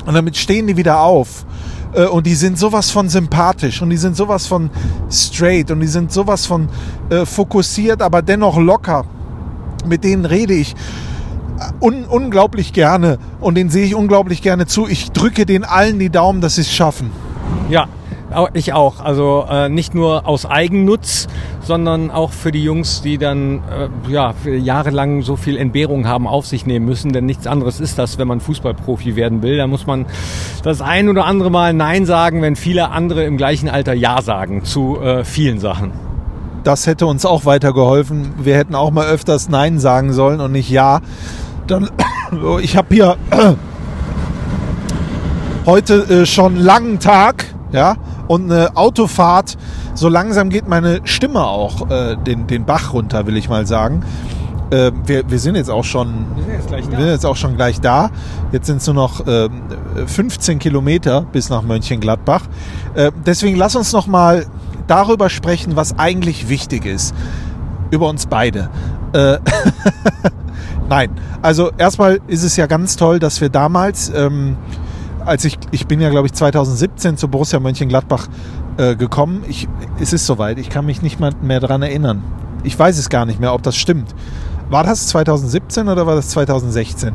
und damit stehen die wieder auf. Äh, und die sind sowas von sympathisch und die sind sowas von straight und die sind sowas von äh, fokussiert, aber dennoch locker. Mit denen rede ich un unglaublich gerne und den sehe ich unglaublich gerne zu. Ich drücke den allen die Daumen, dass sie es schaffen. Ja, ich auch. Also äh, nicht nur aus Eigennutz, sondern auch für die Jungs, die dann äh, ja, jahrelang so viel Entbehrung haben auf sich nehmen müssen. Denn nichts anderes ist das, wenn man Fußballprofi werden will. Da muss man das ein oder andere Mal Nein sagen, wenn viele andere im gleichen Alter Ja sagen zu äh, vielen Sachen. Das hätte uns auch weitergeholfen. Wir hätten auch mal öfters Nein sagen sollen und nicht Ja. Dann, ich habe hier heute äh, schon einen langen Tag, ja, und eine Autofahrt. So langsam geht meine Stimme auch äh, den, den Bach runter, will ich mal sagen. Äh, wir, wir sind jetzt auch schon, Wir sind jetzt gleich wir jetzt auch schon gleich da. Jetzt sind es nur noch ähm, 15 Kilometer bis nach Mönchengladbach. Äh, deswegen lass uns noch mal darüber sprechen, was eigentlich wichtig ist. Über uns beide. Nein, also erstmal ist es ja ganz toll, dass wir damals, ähm, als ich, ich bin ja glaube ich 2017 zu Borussia Mönchengladbach äh, gekommen. Ich, es ist soweit, ich kann mich nicht mal mehr daran erinnern. Ich weiß es gar nicht mehr, ob das stimmt. War das 2017 oder war das 2016?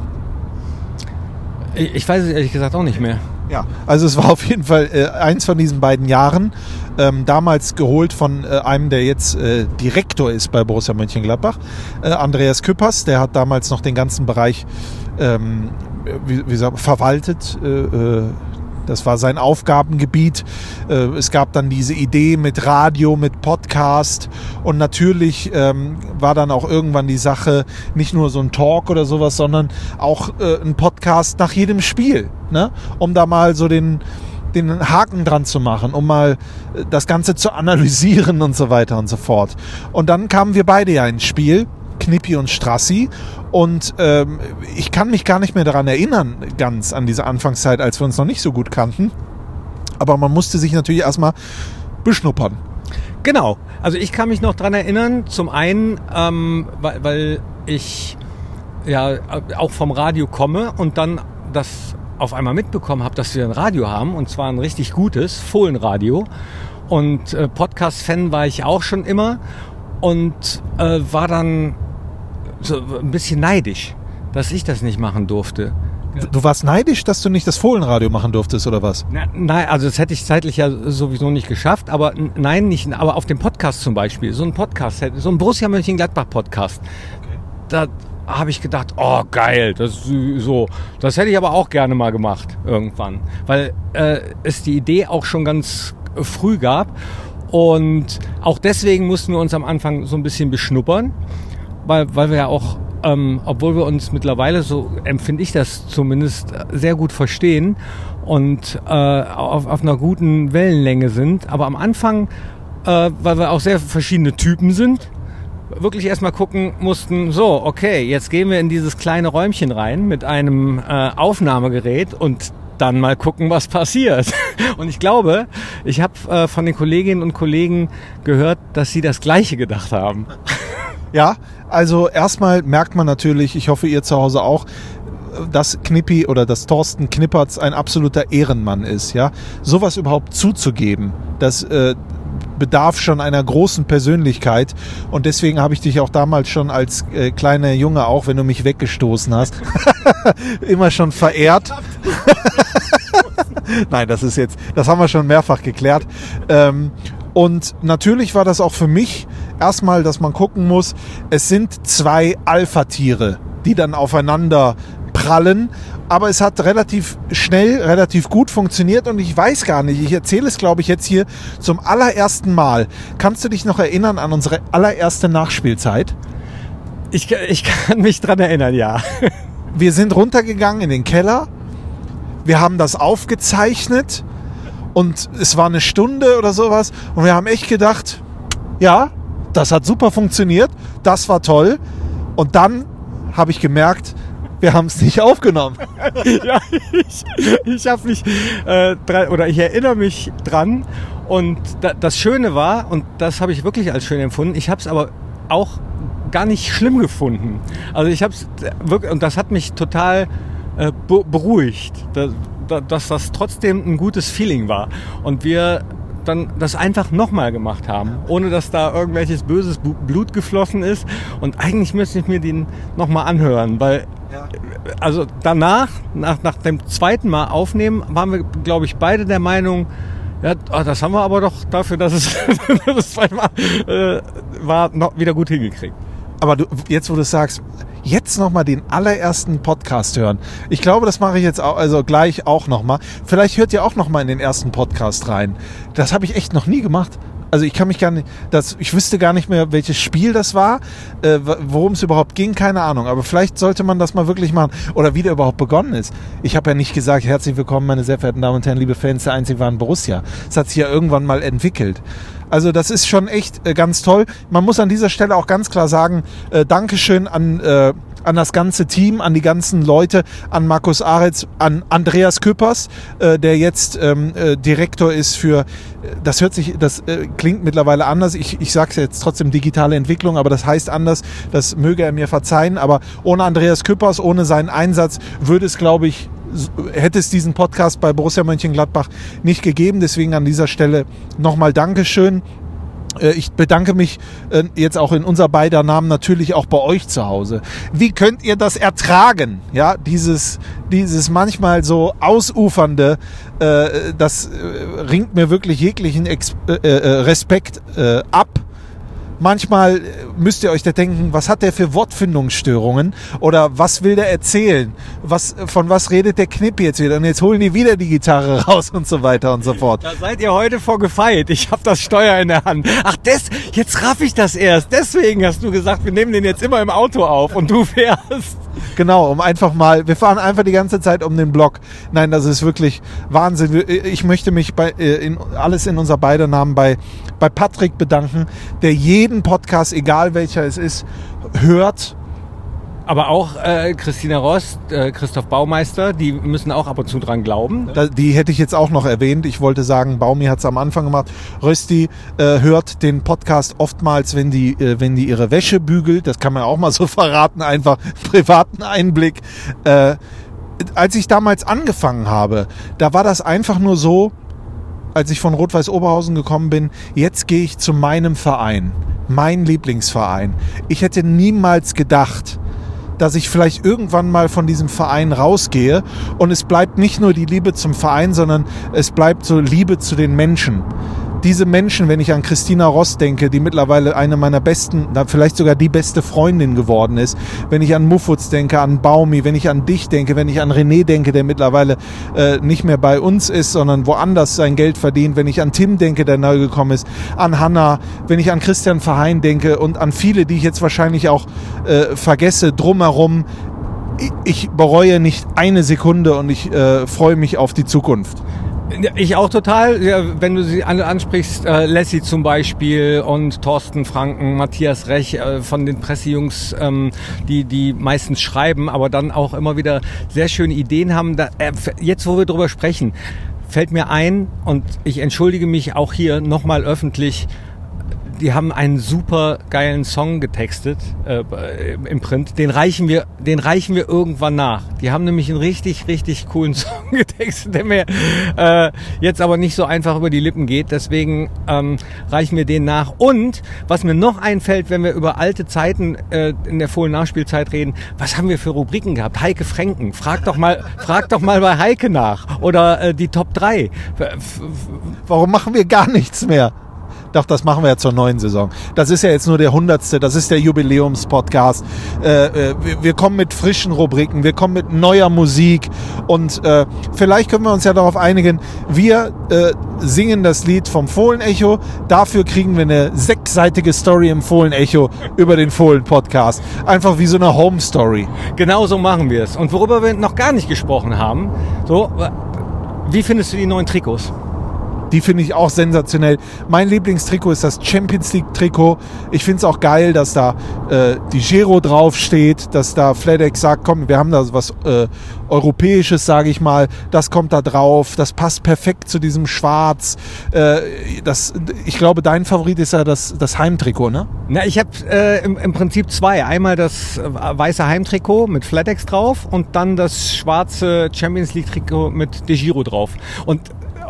Ich ich weiß es ehrlich gesagt auch nicht mehr. Ja, also es war auf jeden Fall äh, eins von diesen beiden Jahren. Ähm, damals geholt von äh, einem, der jetzt äh, Direktor ist bei Borussia Mönchengladbach, äh, Andreas Küppers. Der hat damals noch den ganzen Bereich ähm, wie, wie sagt, verwaltet. Das war sein Aufgabengebiet. Äh, Es gab dann diese Idee mit Radio, mit Podcast und natürlich ähm, war dann auch irgendwann die Sache nicht nur so ein Talk oder sowas, sondern auch äh, ein Podcast nach jedem Spiel, ne? um da mal so den, den Haken dran zu machen, um mal äh, das Ganze zu analysieren und so weiter und so fort. Und dann kamen wir beide ja ins Spiel. Knippi und Strassi. Und ähm, ich kann mich gar nicht mehr daran erinnern, ganz an diese Anfangszeit, als wir uns noch nicht so gut kannten. Aber man musste sich natürlich erstmal beschnuppern. Genau. Also ich kann mich noch dran erinnern, zum einen, ähm, weil, weil ich ja auch vom Radio komme und dann das auf einmal mitbekommen habe, dass wir ein Radio haben und zwar ein richtig gutes Fohlenradio. Und äh, Podcast-Fan war ich auch schon immer und äh, war dann so ein bisschen neidisch, dass ich das nicht machen durfte. Du warst neidisch, dass du nicht das Fohlenradio machen durftest, oder was? Na, nein, also das hätte ich zeitlich ja sowieso nicht geschafft, aber nein, nicht, aber auf dem Podcast zum Beispiel, so ein Podcast, so ein Borussia Mönchengladbach Podcast, da habe ich gedacht, oh geil, das so, das hätte ich aber auch gerne mal gemacht irgendwann, weil äh, es die Idee auch schon ganz früh gab und auch deswegen mussten wir uns am Anfang so ein bisschen beschnuppern, weil, weil wir ja auch, ähm, obwohl wir uns mittlerweile, so empfinde ich das zumindest, sehr gut verstehen und äh, auf, auf einer guten Wellenlänge sind. Aber am Anfang, äh, weil wir auch sehr verschiedene Typen sind, wirklich erstmal gucken mussten, so, okay, jetzt gehen wir in dieses kleine Räumchen rein mit einem äh, Aufnahmegerät und dann mal gucken, was passiert. Und ich glaube, ich habe äh, von den Kolleginnen und Kollegen gehört, dass sie das Gleiche gedacht haben. Ja, also erstmal merkt man natürlich, ich hoffe ihr zu Hause auch, dass Knippi oder dass Thorsten Knippertz ein absoluter Ehrenmann ist, ja. Sowas überhaupt zuzugeben, das äh, bedarf schon einer großen Persönlichkeit und deswegen habe ich dich auch damals schon als äh, kleiner Junge, auch wenn du mich weggestoßen hast, immer schon verehrt. Nein, das ist jetzt, das haben wir schon mehrfach geklärt. Ähm, und natürlich war das auch für mich erstmal, dass man gucken muss, es sind zwei Alpha-Tiere, die dann aufeinander prallen. Aber es hat relativ schnell, relativ gut funktioniert und ich weiß gar nicht, ich erzähle es, glaube ich, jetzt hier zum allerersten Mal. Kannst du dich noch erinnern an unsere allererste Nachspielzeit? Ich, ich kann mich dran erinnern, ja. Wir sind runtergegangen in den Keller, wir haben das aufgezeichnet und es war eine Stunde oder sowas und wir haben echt gedacht, ja, das hat super funktioniert, das war toll und dann habe ich gemerkt, wir haben es nicht aufgenommen. ja, ich, ich habe mich äh, dran, oder ich erinnere mich dran und da, das Schöne war und das habe ich wirklich als schön empfunden. Ich habe es aber auch gar nicht schlimm gefunden. Also ich habe es wirklich und das hat mich total äh, be beruhigt, da, da, dass das trotzdem ein gutes Feeling war und wir dann das einfach nochmal gemacht haben, ohne dass da irgendwelches böses Blut geflossen ist. Und eigentlich müsste ich mir den nochmal anhören, weil also danach, nach, nach dem zweiten Mal aufnehmen, waren wir, glaube ich, beide der Meinung, ja, ah, das haben wir aber doch dafür, dass es das zweite Mal äh, war, noch wieder gut hingekriegt. Aber du, jetzt, wo du sagst, jetzt nochmal den allerersten Podcast hören. Ich glaube, das mache ich jetzt auch, also gleich auch nochmal. Vielleicht hört ihr auch nochmal in den ersten Podcast rein. Das habe ich echt noch nie gemacht. Also ich kann mich gar nicht, das, ich wüsste gar nicht mehr, welches Spiel das war, äh, worum es überhaupt ging, keine Ahnung. Aber vielleicht sollte man das mal wirklich machen. Oder wie der überhaupt begonnen ist. Ich habe ja nicht gesagt, herzlich willkommen, meine sehr verehrten Damen und Herren, liebe Fans der einzig wahren Borussia. Es hat sich ja irgendwann mal entwickelt. Also das ist schon echt äh, ganz toll. Man muss an dieser Stelle auch ganz klar sagen, äh, Dankeschön an äh, an das ganze Team, an die ganzen Leute, an Markus Aretz, an Andreas Küppers, äh, der jetzt ähm, äh, Direktor ist für, äh, das hört sich, das äh, klingt mittlerweile anders. Ich, ich sage es jetzt trotzdem digitale Entwicklung, aber das heißt anders. Das möge er mir verzeihen. Aber ohne Andreas Küppers, ohne seinen Einsatz würde es, glaube ich, hätte es diesen Podcast bei Borussia Mönchengladbach nicht gegeben. Deswegen an dieser Stelle nochmal Dankeschön. Äh, ich bedanke mich äh, jetzt auch in unser beider Namen natürlich auch bei euch zu Hause. Wie könnt ihr das ertragen? Ja, dieses, dieses manchmal so ausufernde, äh, das ringt mir wirklich jeglichen Respekt ab manchmal müsst ihr euch da denken, was hat der für Wortfindungsstörungen oder was will der erzählen? Was, von was redet der Knipp jetzt wieder? Und jetzt holen die wieder die Gitarre raus und so weiter und so fort. Da seid ihr heute vorgefeit. Ich habe das Steuer in der Hand. Ach, das, jetzt raff ich das erst. Deswegen hast du gesagt, wir nehmen den jetzt immer im Auto auf und du fährst. Genau, um einfach mal, wir fahren einfach die ganze Zeit um den Block. Nein, das ist wirklich Wahnsinn. Ich möchte mich bei äh, in, alles in unser beider Namen bei, bei Patrick bedanken, der jeden Podcast, egal welcher es ist, hört aber auch äh, Christina Rost, äh, Christoph Baumeister, die müssen auch ab und zu dran glauben. Da, die hätte ich jetzt auch noch erwähnt. Ich wollte sagen, Baumi hat es am Anfang gemacht. Rösti äh, hört den Podcast oftmals, wenn die, äh, wenn die ihre Wäsche bügelt. Das kann man auch mal so verraten, einfach privaten Einblick. Äh, als ich damals angefangen habe, da war das einfach nur so, als ich von Rot-Weiß Oberhausen gekommen bin, jetzt gehe ich zu meinem Verein, mein Lieblingsverein. Ich hätte niemals gedacht, dass ich vielleicht irgendwann mal von diesem Verein rausgehe und es bleibt nicht nur die Liebe zum Verein, sondern es bleibt so Liebe zu den Menschen diese Menschen, wenn ich an Christina Ross denke, die mittlerweile eine meiner besten, vielleicht sogar die beste Freundin geworden ist, wenn ich an Muffutz denke, an Baumi, wenn ich an dich denke, wenn ich an René denke, der mittlerweile äh, nicht mehr bei uns ist, sondern woanders sein Geld verdient, wenn ich an Tim denke, der neu gekommen ist, an Hanna, wenn ich an Christian Verheyen denke und an viele, die ich jetzt wahrscheinlich auch äh, vergesse, drumherum, ich bereue nicht eine Sekunde und ich äh, freue mich auf die Zukunft. Ich auch total. Wenn du sie ansprichst, äh, Lassie zum Beispiel und Thorsten Franken, Matthias Rech äh, von den Pressejungs, ähm, die, die meistens schreiben, aber dann auch immer wieder sehr schöne Ideen haben. Da, äh, jetzt, wo wir drüber sprechen, fällt mir ein und ich entschuldige mich auch hier nochmal öffentlich, die haben einen super geilen Song getextet äh, im Print. Den reichen wir, den reichen wir irgendwann nach. Die haben nämlich einen richtig, richtig coolen Song getextet, der mir äh, jetzt aber nicht so einfach über die Lippen geht. Deswegen ähm, reichen wir den nach. Und was mir noch einfällt, wenn wir über alte Zeiten äh, in der Fohlen-Nachspielzeit reden, was haben wir für Rubriken gehabt? Heike Franken. Frag doch mal, frag doch mal bei Heike nach. Oder äh, die Top 3. Warum machen wir gar nichts mehr? Doch, das machen wir ja zur neuen Saison. Das ist ja jetzt nur der hundertste, das ist der Jubiläumspodcast. Äh, äh, wir, wir, kommen mit frischen Rubriken, wir kommen mit neuer Musik und äh, vielleicht können wir uns ja darauf einigen, wir äh, singen das Lied vom Fohlenecho, dafür kriegen wir eine sechsseitige Story im Fohlenecho über den Fohlen-Podcast. Einfach wie so eine Home-Story. Genau so machen wir es. Und worüber wir noch gar nicht gesprochen haben, so, wie findest du die neuen Trikots? Die finde ich auch sensationell. Mein Lieblingstrikot ist das Champions League Trikot. Ich finde es auch geil, dass da äh, die Giro draufsteht, dass da FedEx sagt, komm, wir haben da was äh, Europäisches, sage ich mal. Das kommt da drauf. Das passt perfekt zu diesem Schwarz. Äh, das, ich glaube, dein Favorit ist ja das, das Heimtrikot, ne? Na, ich habe äh, im, im Prinzip zwei. Einmal das äh, weiße Heimtrikot mit FedEx drauf und dann das schwarze Champions League Trikot mit De Giro drauf. Und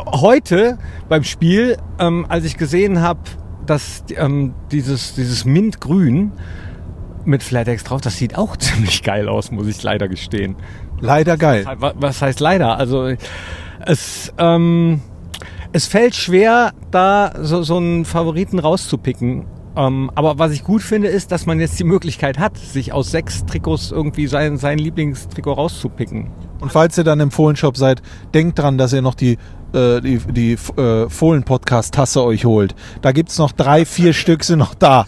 heute beim Spiel, ähm, als ich gesehen habe, dass ähm, dieses, dieses Mintgrün mit FlatEx drauf. Das sieht auch ziemlich geil aus, muss ich leider gestehen. Leider geil. Wa- Was heißt leider? Also es, ähm, es fällt schwer, da so, so einen Favoriten rauszupicken. Ähm, aber was ich gut finde, ist, dass man jetzt die Möglichkeit hat, sich aus sechs Trikots irgendwie sein, sein Lieblingstrikot rauszupicken. Und falls ihr dann im Fohlenshop seid, denkt dran, dass ihr noch die, äh, die, die äh, Fohlen-Podcast-Tasse euch holt. Da gibt's noch drei, vier Stück sind noch da.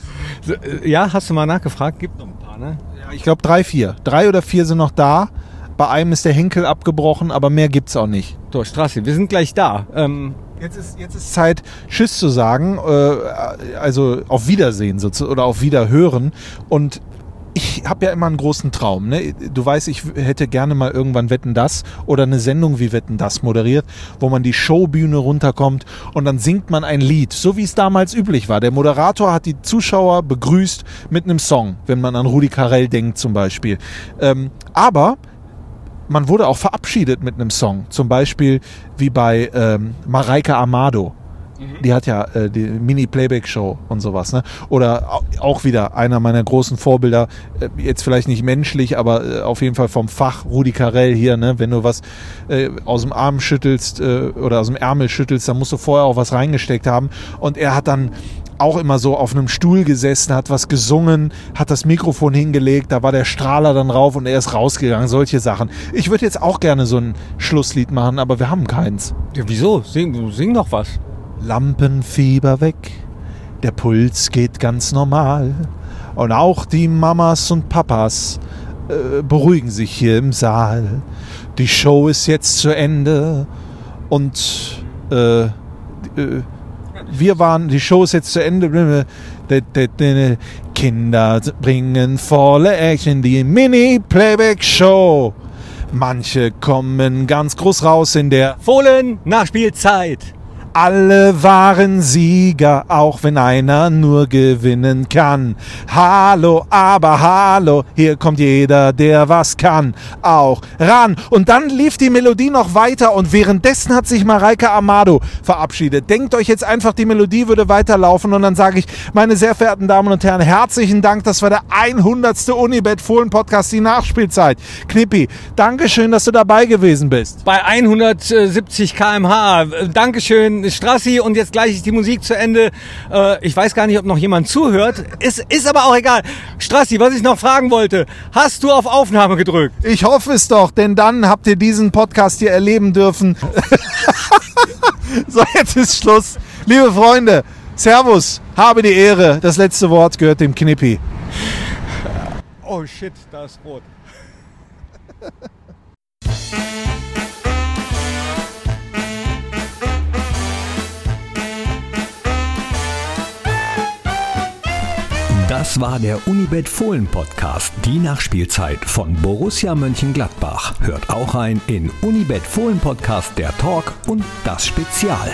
Äh, Ja, hast du mal nachgefragt? Gibt noch ein paar, ne? Ich glaube drei, vier. Drei oder vier sind noch da. Bei einem ist der Henkel abgebrochen, aber mehr gibt's auch nicht. So, Straße, wir sind gleich da. Ähm, Jetzt ist, jetzt ist Zeit, Tschüss zu sagen, äh, also auf Wiedersehen sozusagen oder auf Wiederhören. Und ich habe ja immer einen großen Traum. Ne? Du weißt, ich hätte gerne mal irgendwann Wetten das oder eine Sendung wie Wetten das moderiert, wo man die Showbühne runterkommt und dann singt man ein Lied, so wie es damals üblich war. Der Moderator hat die Zuschauer begrüßt mit einem Song, wenn man an Rudi Carell denkt zum Beispiel. Ähm, aber man wurde auch verabschiedet mit einem Song. Zum Beispiel wie bei ähm, Mareike Amado. Die hat ja äh, die Mini-Playback-Show und sowas. Ne? Oder au- auch wieder einer meiner großen Vorbilder, äh, jetzt vielleicht nicht menschlich, aber äh, auf jeden Fall vom Fach, Rudi Carell hier. Ne? Wenn du was äh, aus dem Arm schüttelst äh, oder aus dem Ärmel schüttelst, dann musst du vorher auch was reingesteckt haben. Und er hat dann auch immer so auf einem Stuhl gesessen, hat was gesungen, hat das Mikrofon hingelegt, da war der Strahler dann rauf und er ist rausgegangen, solche Sachen. Ich würde jetzt auch gerne so ein Schlusslied machen, aber wir haben keins. ja, wieso? Sing, sing doch was. Lampenfieber weg, der Puls geht ganz normal und auch die Mamas und Papas äh, beruhigen sich hier im Saal. Die Show ist jetzt zu Ende und äh, äh, wir waren, die Show ist jetzt zu Ende. Kinder bringen volle Action, die Mini-Playback-Show. Manche kommen ganz groß raus in der Fohlen, Nachspielzeit. Alle waren Sieger, auch wenn einer nur gewinnen kann. Hallo, aber hallo, hier kommt jeder, der was kann, auch ran. Und dann lief die Melodie noch weiter und währenddessen hat sich Mareike Amado verabschiedet. Denkt euch jetzt einfach, die Melodie würde weiterlaufen und dann sage ich, meine sehr verehrten Damen und Herren, herzlichen Dank, das war der 100. Unibet Fohlen Podcast, die Nachspielzeit. Knippi, Dankeschön, dass du dabei gewesen bist. Bei 170 km/h. Äh, Dankeschön, Strassi. Und jetzt gleich ist die Musik zu Ende. Äh, ich weiß gar nicht, ob noch jemand zuhört. Ist, ist aber auch egal. Strassi, was ich noch fragen wollte. Hast du auf Aufnahme gedrückt? Ich hoffe es doch, denn dann habt ihr diesen Podcast hier erleben dürfen. so, jetzt ist Schluss. Liebe Freunde, Servus, habe die Ehre. Das letzte Wort gehört dem Knippi. Oh shit, da ist rot. Das war der Unibet Fohlen Podcast, die Nachspielzeit von Borussia Mönchengladbach. Hört auch rein in Unibet Fohlen Podcast, der Talk und das Spezial.